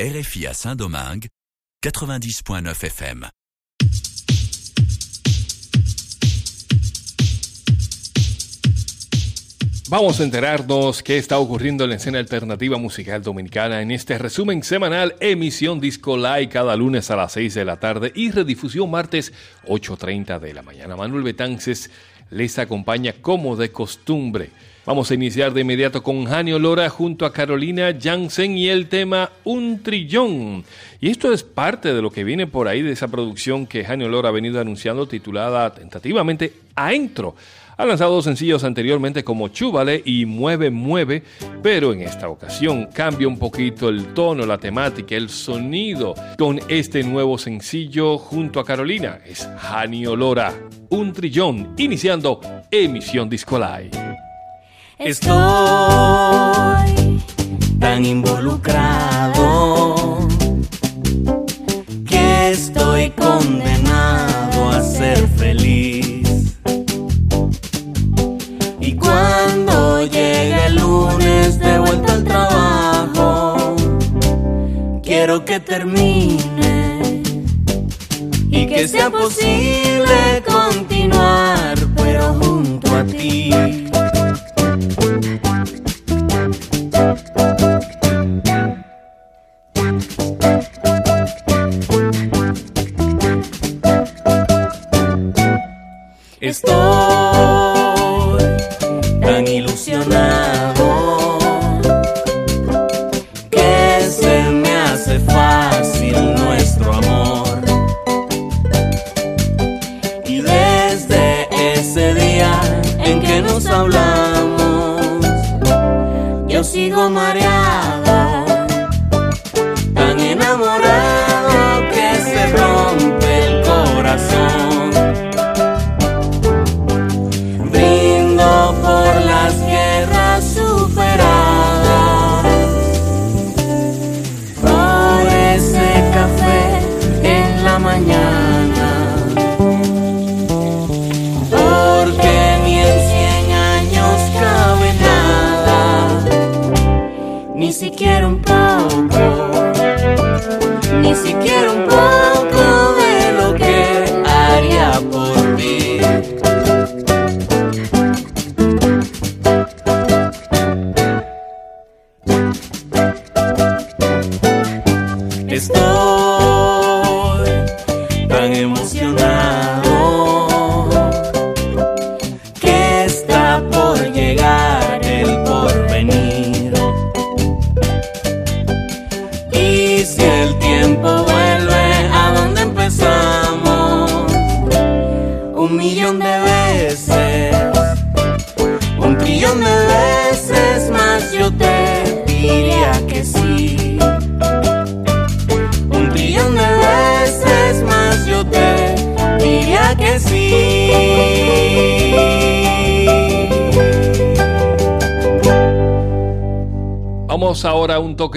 RFI à Saint-Domingue, 90.9 FM. Vamos a enterarnos qué está ocurriendo en la escena alternativa musical dominicana en este resumen semanal, emisión Disco Live cada lunes a las 6 de la tarde y redifusión martes 8.30 de la mañana. Manuel Betances les acompaña como de costumbre. Vamos a iniciar de inmediato con Janio Lora junto a Carolina Jansen y el tema Un Trillón. Y esto es parte de lo que viene por ahí de esa producción que Janio Lora ha venido anunciando titulada tentativamente Aentro ha lanzado dos sencillos anteriormente como Chúbale y Mueve Mueve, pero en esta ocasión cambia un poquito el tono, la temática, el sonido con este nuevo sencillo junto a Carolina. Es Hani Olora, un trillón, iniciando emisión Discolai. Estoy tan involucrado que estoy condenado a ser feliz. Cuando llegue el lunes de vuelta al trabajo, quiero que termine y que sea posible continuar, pero junto a ti. Estoy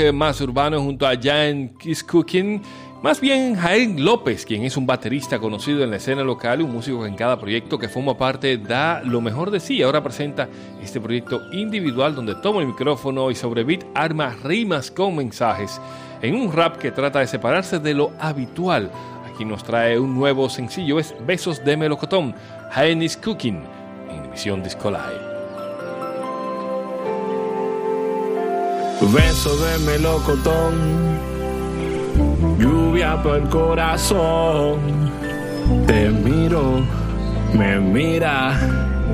toque más urbano junto a Jan Kiss Cooking. Más bien Jaén López, quien es un baterista conocido en la escena local un músico que en cada proyecto que forma parte da lo mejor de sí. Ahora presenta este proyecto individual donde toma el micrófono y sobre beat arma rimas con mensajes en un rap que trata de separarse de lo habitual. Aquí nos trae un nuevo sencillo, es Besos de Melocotón, Jaén is Cooking, en emisión Disco Beso de melocotón, lluvia por el corazón. Te miro, me mira,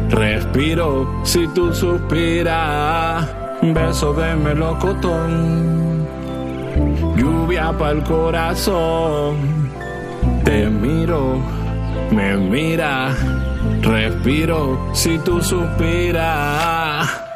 respiro si tú suspiras. Beso de melocotón, lluvia para el corazón. Te miro, me mira, respiro si tú suspiras.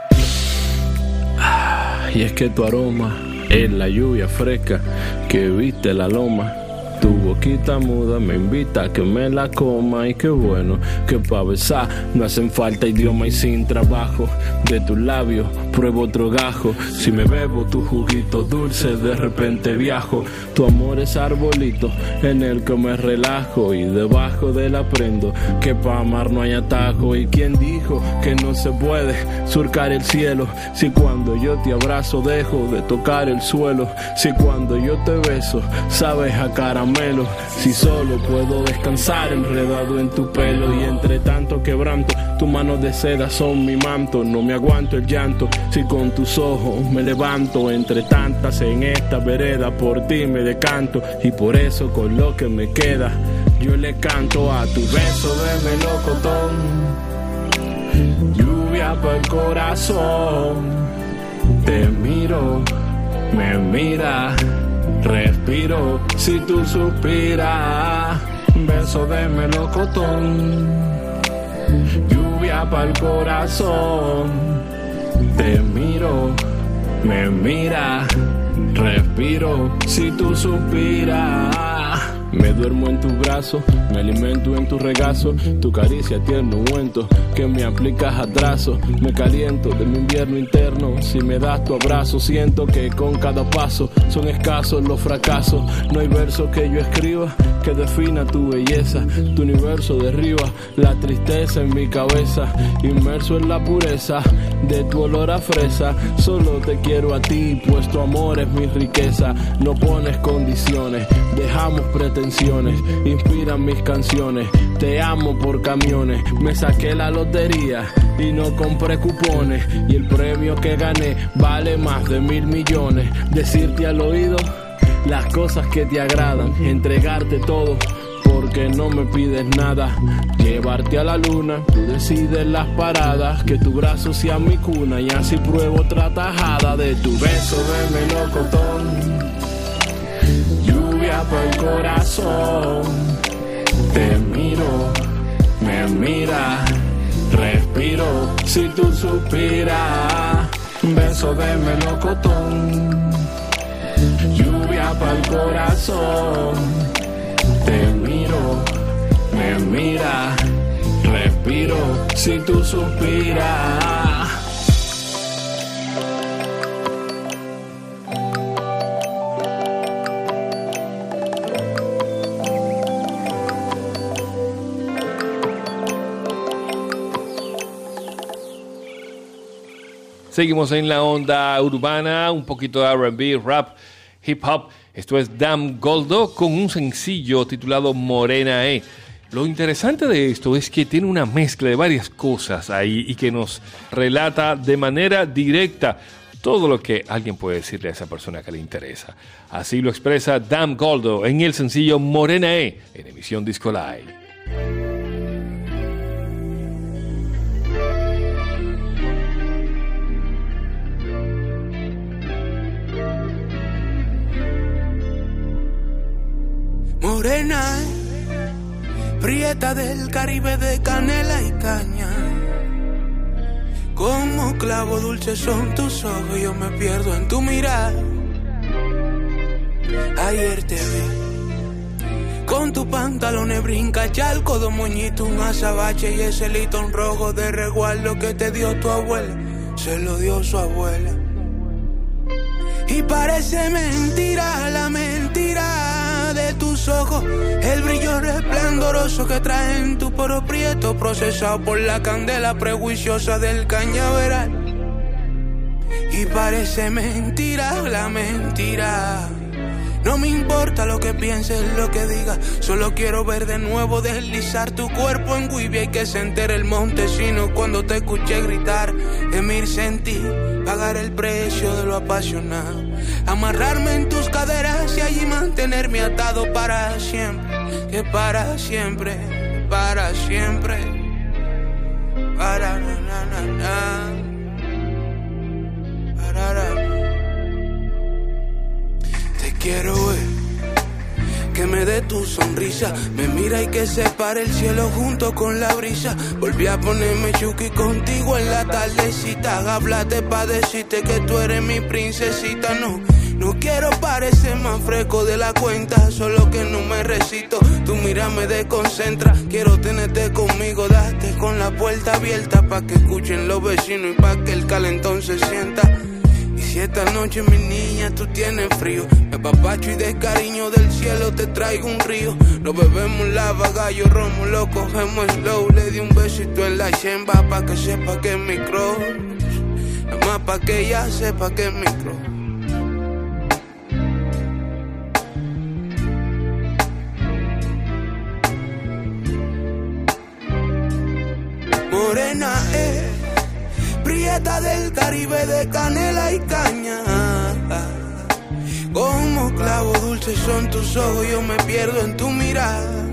Y es que tu aroma es la lluvia fresca que viste la loma. Tu boquita muda me invita a que me la coma y qué bueno que pa' besar no hacen falta idioma y sin trabajo. De tus labios pruebo otro gajo. Si me bebo tu juguito dulce, de repente viajo. Tu amor es arbolito en el que me relajo y debajo del aprendo que pa' amar no hay atajo. ¿Y quién dijo que no se puede surcar el cielo? Si cuando yo te abrazo dejo de tocar el suelo. Si cuando yo te beso sabes a caramelo. Si solo puedo descansar enredado en tu pelo y entre tanto quebranto, tus manos de seda son mi manto. No me aguanto el llanto si con tus ojos me levanto entre tantas en esta vereda. Por ti me decanto y por eso con lo que me queda yo le canto a tu beso de melocotón. Lluvia para el corazón. Te miro, me mira, respiro si tú suspiras. Beso de melocotón. Lluvia para el corazón. Te miro, me mira, respiro si tú suspiras. Me duermo en tus brazos, me alimento en tu regazo, tu caricia tierno ungüento que me aplicas atraso. Me caliento de mi invierno interno, si me das tu abrazo, siento que con cada paso son escasos los fracasos. No hay verso que yo escriba que defina tu belleza, tu universo derriba la tristeza en mi cabeza, inmerso en la pureza de tu olor a fresa. Solo te quiero a ti, pues tu amor es mi riqueza. No pones condiciones, dejamos pretensiones inspiran mis canciones. Te amo por camiones, me saqué la lotería y no compré cupones. Y el premio que gané vale más de mil millones. Decirte al oído las cosas que te agradan, entregarte todo porque no me pides nada. Llevarte a la luna, tú decides las paradas, que tu brazo sea mi cuna y así pruebo otra tajada de tu beso de melocotón por el corazón. Te miro, me mira, respiro si tú suspiras. Beso de melocotón, lluvia para el corazón. Te miro, me mira, respiro si tú suspiras. Seguimos en la onda urbana, un poquito de RB, rap, hip hop. Esto es Dam Goldo con un sencillo titulado Morena E. Lo interesante de esto es que tiene una mezcla de varias cosas ahí y que nos relata de manera directa todo lo que alguien puede decirle a esa persona que le interesa. Así lo expresa Dam Goldo en el sencillo Morena E en emisión Disco Live. Del Caribe de canela y caña. Como clavo dulce son tus ojos, yo me pierdo en tu mirar. Ayer te vi con tu pantalones brinca, chalco, dos moñitos, un azabache y ese litón rojo de reguardo que te dio tu abuela, se lo dio su abuela. Y parece mentira la mentira el brillo resplandoroso que trae en tu poro prieto, procesado por la candela prejuiciosa del cañaveral. Y parece mentira la mentira. No me importa lo que pienses, lo que digas, solo quiero ver de nuevo deslizar tu cuerpo en Guibia y que se entere el montesino cuando te escuché gritar, emirse en ti, pagar el precio de lo apasionado, amarrarme en tus caderas y allí mantenerme atado para siempre, que para siempre, para siempre, para na, para quiero ver que me dé tu sonrisa, me mira y que se pare el cielo junto con la brisa. Volví a ponerme chuki contigo en la tardecita, háblate pa' decirte que tú eres mi princesita, no No quiero parecer más fresco de la cuenta, solo que no me recito. Tu mira me desconcentra. Quiero tenerte conmigo, date con la puerta abierta pa' que escuchen los vecinos y pa' que el calentón se sienta. Si esta noche, mi niña, tú tienes frío, me papacho y de cariño del cielo te traigo un río. Lo bebemos lava, gallo, romo, lo cogemos slow. Le di un besito en la chemba pa' que sepa que es mi cross. Nada más pa' que ella sepa que es mi cross. Morena es prieta del Caribe de canela y caña. Como clavo dulce son tus ojos, yo me pierdo en tu mirada.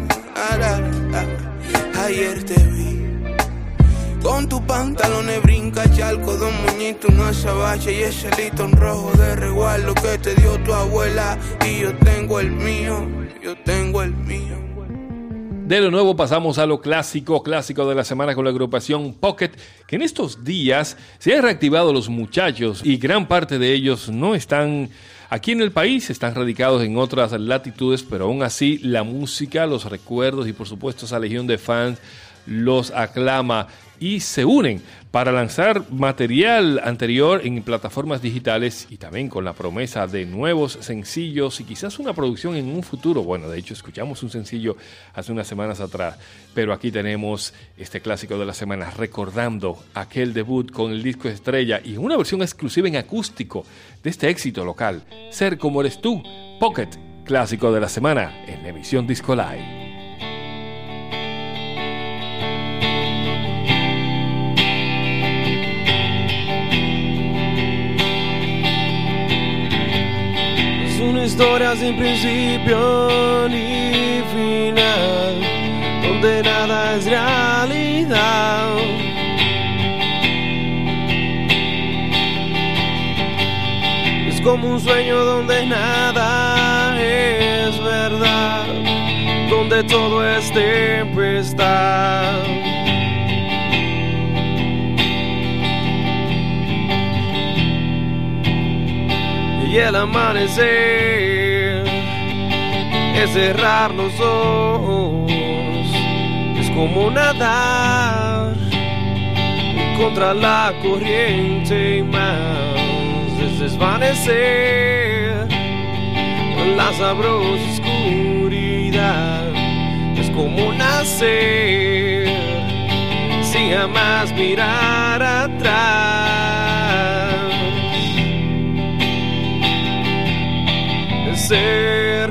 Ayer te vi con tu pantalones brinca, chalco, dos muñitos, una sabache y ese litón rojo de reguardo que te dio tu abuela. Y yo tengo el mío, yo tengo el mío. De lo nuevo pasamos a lo clásico, clásico de la semana con la agrupación Pocket, que en estos días se han reactivado los muchachos y gran parte de ellos no están aquí en el país, están radicados en otras latitudes, pero aún así la música, los recuerdos y por supuesto esa legión de fans los aclama y se unen para lanzar material anterior en plataformas digitales y también con la promesa de nuevos sencillos y quizás una producción en un futuro. Bueno, de hecho escuchamos un sencillo hace unas semanas atrás, pero aquí tenemos este clásico de la semana recordando aquel debut con el disco estrella y una versión exclusiva en acústico de este éxito local, Ser como eres tú, Pocket, clásico de la semana en la emisión Disco Live. Historia sin principio ni final, donde nada es realidad. Es como un sueño donde nada es verdad, donde todo es tempestad. Y el amanecer es cerrar los ojos, es como nadar contra la corriente y más es desvanecer la sabrosa oscuridad, es como nacer sin jamás mirar atrás. Ser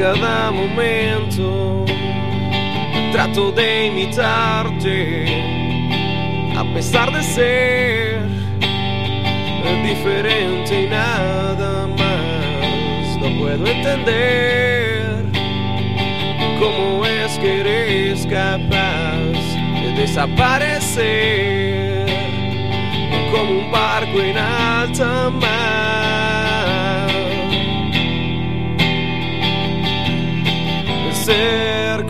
cada momento trato de imitarte a pesar de ser diferente y nada más. No puedo entender cómo es que eres capaz de desaparecer como un barco en alta mar. Ser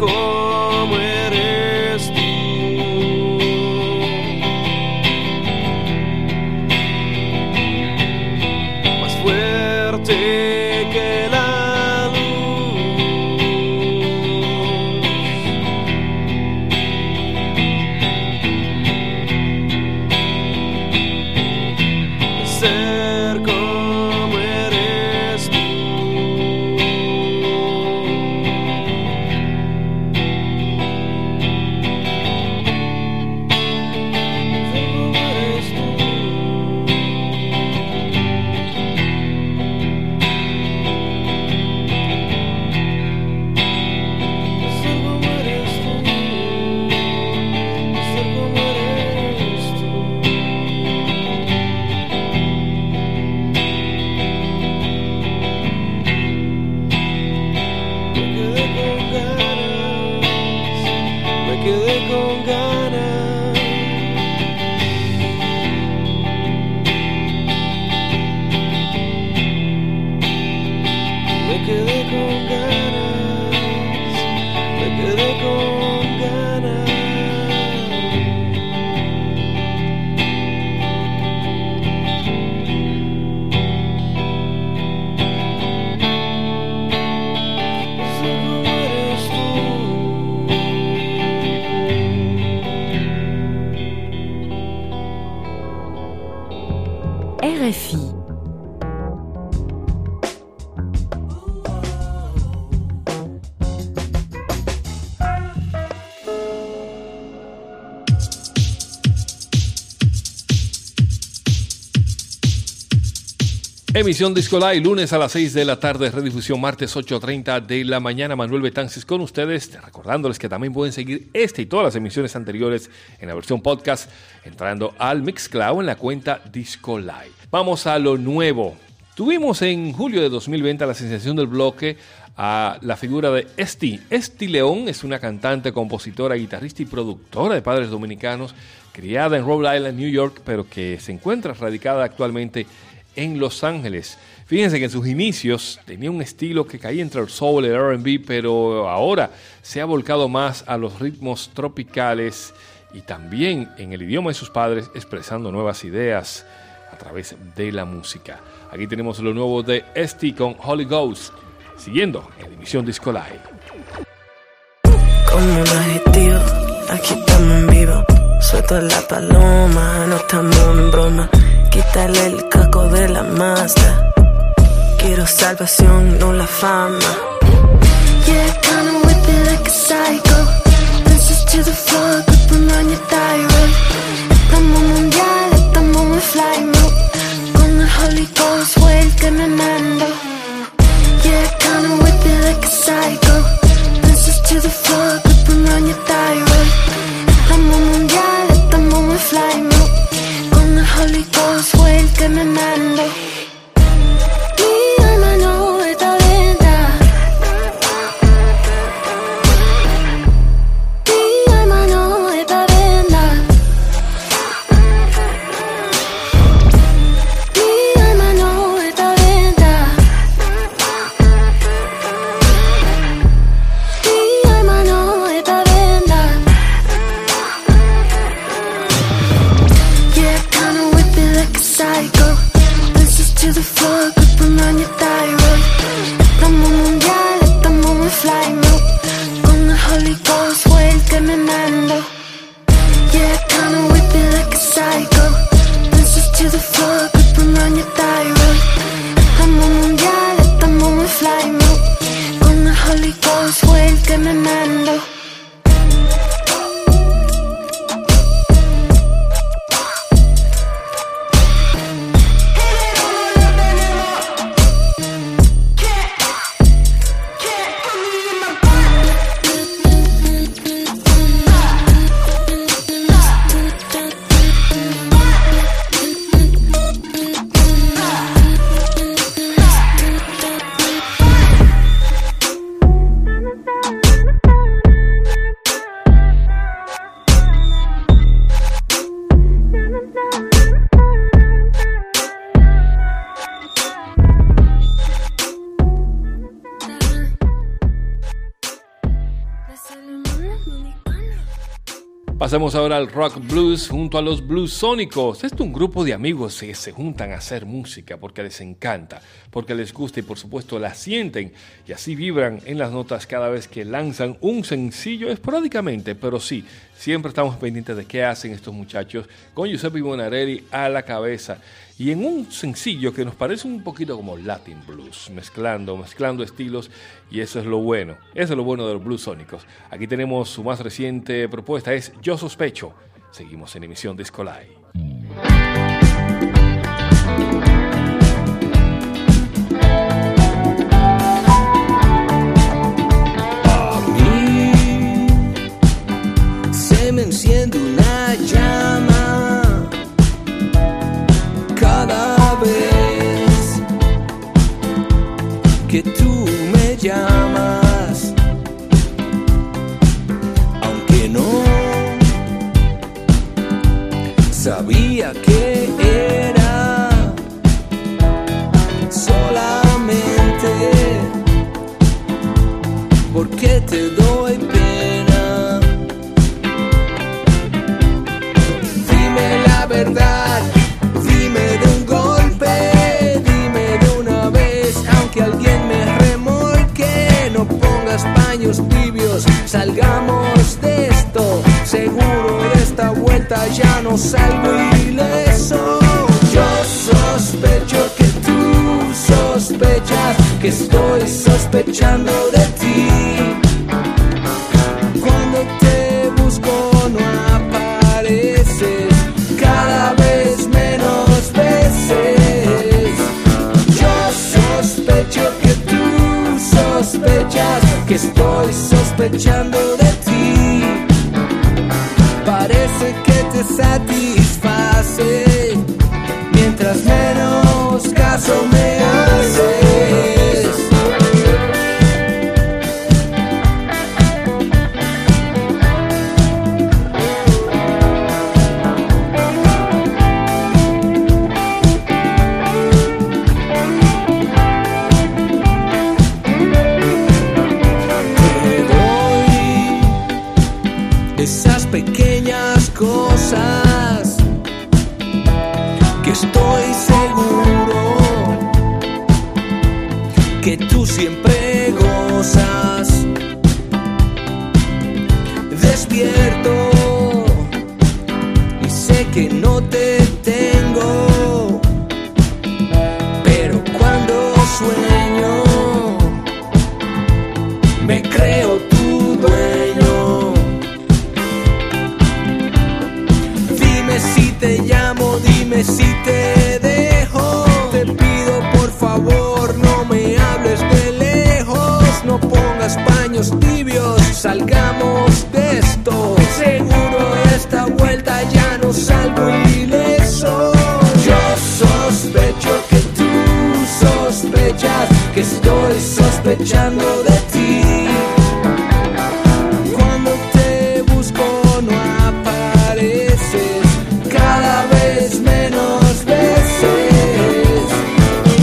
Emisión Disco Live, lunes a las 6 de la tarde, redifusión martes 8.30 de la mañana. Manuel Betances con ustedes, recordándoles que también pueden seguir este y todas las emisiones anteriores en la versión podcast, entrando al Mixcloud en la cuenta Disco Live. Vamos a lo nuevo. Tuvimos en julio de 2020 la sensación del bloque a la figura de Esti. Esti León es una cantante, compositora, guitarrista y productora de padres dominicanos, criada en Rhode Island, New York, pero que se encuentra radicada actualmente en Los Ángeles. Fíjense que en sus inicios tenía un estilo que caía entre el soul y el RB, pero ahora se ha volcado más a los ritmos tropicales y también en el idioma de sus padres expresando nuevas ideas a través de la música. Aquí tenemos lo nuevo de Esti con Holy Ghost, siguiendo en la emisión Disco Live. Aquí estamos en vivo. Suelto la paloma, no estamos en broma. Quítale el caco de la masa. Quiero salvación, no la fama. Yeah, kinda whip it like a psycho. Dances to the floor, grip on your thyroid. Estamos mundial, estamos en fly mode. Con el Holy Ghost, el que me mandó. Yeah, kinda whip it like a psycho. Dances to the floor, grip on your thyroid. Pasemos ahora al rock blues junto a los blues sónicos. Este es un grupo de amigos que se juntan a hacer música porque les encanta, porque les gusta y por supuesto la sienten y así vibran en las notas cada vez que lanzan un sencillo esporádicamente, pero sí, siempre estamos pendientes de qué hacen estos muchachos con Giuseppe Bonarelli a la cabeza y en un sencillo que nos parece un poquito como Latin Blues, mezclando, mezclando estilos y eso es lo bueno, eso es lo bueno de los blues sónicos. Aquí tenemos su más reciente propuesta, es Yo Sospecho. Seguimos en emisión Disco Live. sabía que ya no salgo ileso. Yo sospecho que tú sospechas que estoy sospechando de ti. Cuando te busco no apareces, cada vez menos veces. Yo sospecho que tú sospechas que estoy sospechando de ti. Te satisface. Mientras menos caso Despierto y sé que no te tengo, sospechando de ti. Cuando te busco no apareces, cada vez menos veces.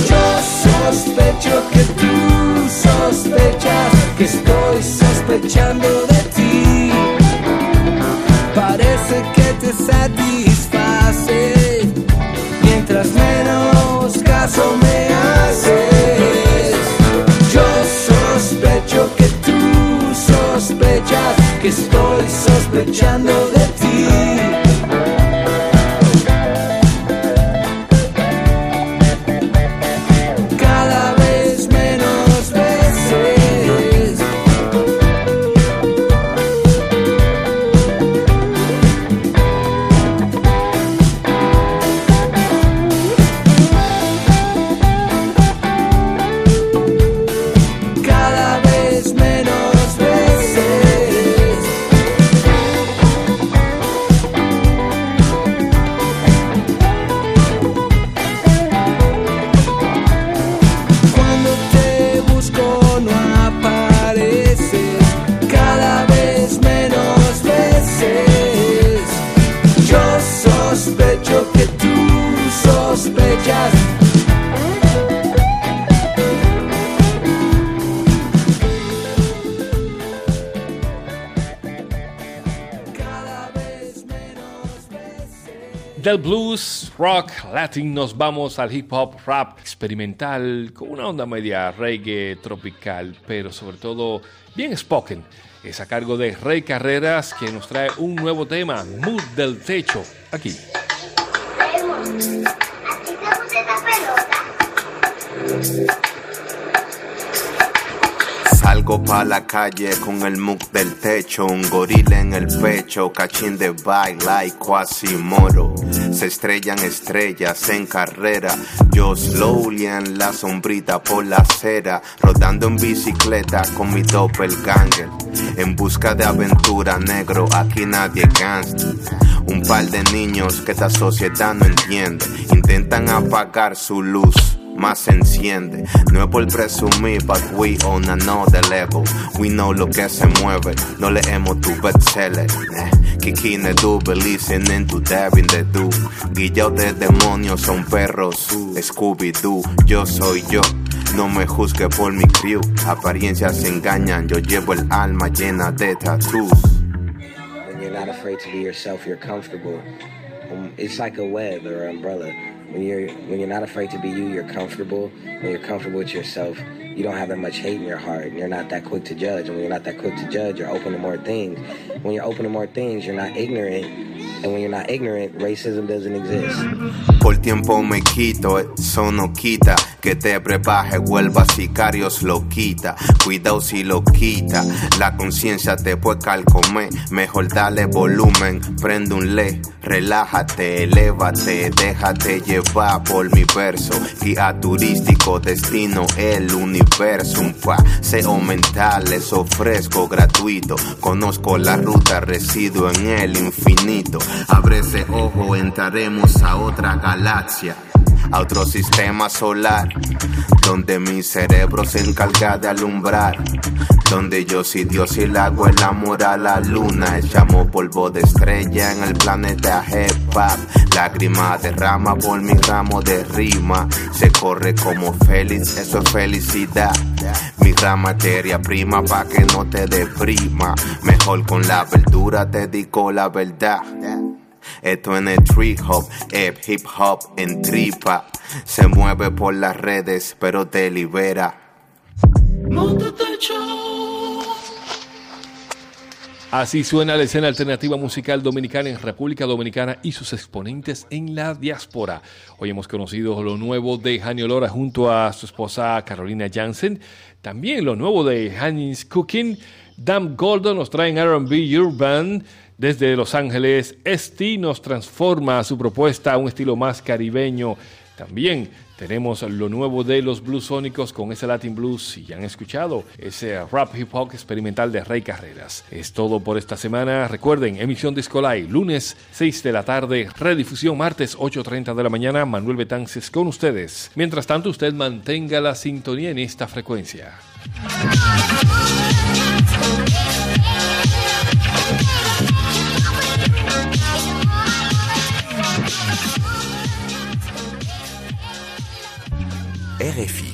Yo sospecho que tú sospechas que estoy sospechando Del blues, rock, latin nos vamos al hip hop, rap experimental con una onda media reggae tropical, pero sobre todo bien spoken. Es a cargo de Rey Carreras que nos trae un nuevo tema, Mood del Techo, aquí. Salgo pa' la calle con el mug del techo, un gorila en el pecho, cachín de baila y Quasimodo. Se estrellan estrellas en carrera, yo slowly en la sombrita por la acera, rodando en bicicleta con mi doppelganger. En busca de aventura negro, aquí nadie es gangster. Un par de niños que esta sociedad no entiende, intentan apagar su luz más enciende. No es por presumir, but we on another level. We know lo que se mueve, no leemos tu bestseller. eh. Kiki Nedu, listening to Devin the Do. Guillao de demonios son perros, Scooby-Doo, yo soy yo. No me juzgue por mi crew, apariencias engañan, yo llevo el alma llena de tattoos. When you're not afraid to be yourself, you're comfortable. Um, it's like a web or umbrella. When you're when you're not afraid to be you, you're comfortable. When you're comfortable with yourself, you don't have that much hate in your heart, and you're not that quick to judge. And when you're not that quick to judge, you're open to more things. When you're open to more things, you're not ignorant. And when you're not ignorant, racism doesn't exist. Por tiempo me quito, eso no quita que te brebaje, vuelva sicarios lo quita. Cuidado si lo quita, la conciencia te puede calcomer. Mejor dale volumen, prende un le, relájate, elévate, déjate llevar por mi verso. Guía turístico, destino el universo. Un paseo mental les ofrezco gratuito. Conozco la ruta, resido en el infinito. Abre ese ojo, entraremos a otra galaxia a otro sistema solar, donde mi cerebro se encarga de alumbrar, donde yo soy Dios y el agua el amor a la luna, echamos polvo de estrella en el planeta hip hop, lágrima derrama por mi ramo de rima, se corre como feliz, eso es felicidad. Mi rama materia prima pa' que no te deprima. Mejor con la verdura te digo la verdad. Esto en el tree hop, hip hip hop en tripa. Se mueve por las redes, pero te libera. Así suena la escena alternativa musical dominicana en República Dominicana y sus exponentes en la diáspora. Hoy hemos conocido lo nuevo de Hani Olora junto a su esposa Carolina Jansen. También lo nuevo de Hanis Cooking. Dam Golden nos traen RB Urban. Desde Los Ángeles, Esti nos transforma su propuesta a un estilo más caribeño. También tenemos lo nuevo de los Blues Sónicos con ese Latin Blues, si han escuchado, ese rap hip hop experimental de Rey Carreras. Es todo por esta semana. Recuerden, emisión Disco Live, lunes 6 de la tarde, redifusión martes 8.30 de la mañana. Manuel Betances con ustedes. Mientras tanto, usted mantenga la sintonía en esta frecuencia. RFI.